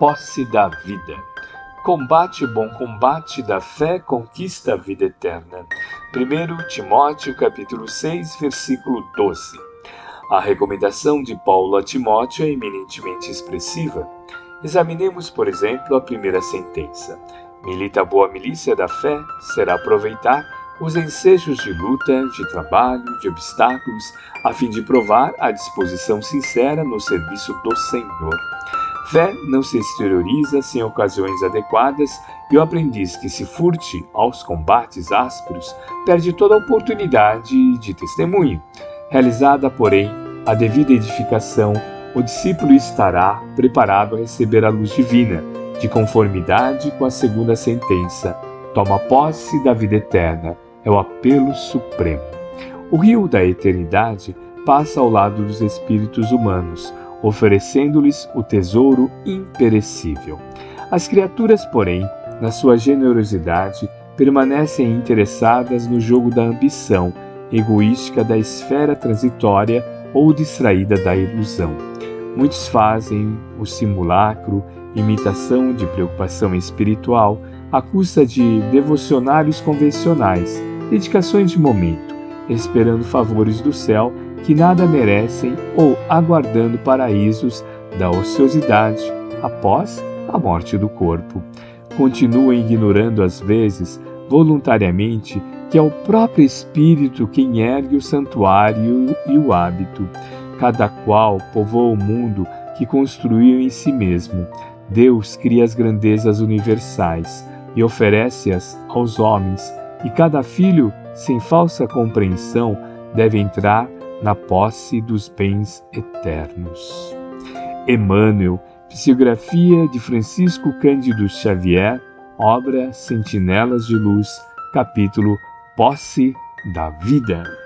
posse da vida. Combate o bom combate da fé, conquista a vida eterna. 1 Timóteo capítulo 6, versículo 12. A recomendação de Paulo a Timóteo é eminentemente expressiva. Examinemos, por exemplo, a primeira sentença. Milita a boa milícia da fé, será aproveitar os ensejos de luta, de trabalho, de obstáculos, a fim de provar a disposição sincera no serviço do Senhor. Fé não se exterioriza sem ocasiões adequadas e o aprendiz que se furte aos combates ásperos perde toda oportunidade de testemunho. Realizada, porém, a devida edificação, o discípulo estará preparado a receber a luz divina, de conformidade com a segunda sentença. Toma posse da vida eterna é o apelo supremo. O rio da eternidade passa ao lado dos espíritos humanos, oferecendo-lhes o tesouro imperecível. As criaturas, porém, na sua generosidade, permanecem interessadas no jogo da ambição, egoística da esfera transitória ou distraída da ilusão. Muitos fazem o simulacro, imitação de preocupação espiritual, à custa de devocionários convencionais, dedicações de momento, esperando favores do céu que nada merecem ou aguardando paraísos da ociosidade após a morte do corpo. Continuam ignorando às vezes, voluntariamente, que é o próprio Espírito quem ergue o santuário e o hábito. Cada qual povoa o mundo que construiu em si mesmo. Deus cria as grandezas universais e oferece-as aos homens e cada filho, sem falsa compreensão, deve entrar na posse dos bens eternos. Emmanuel, psicografia de Francisco Cândido Xavier, obra Sentinelas de Luz, capítulo Posse da Vida.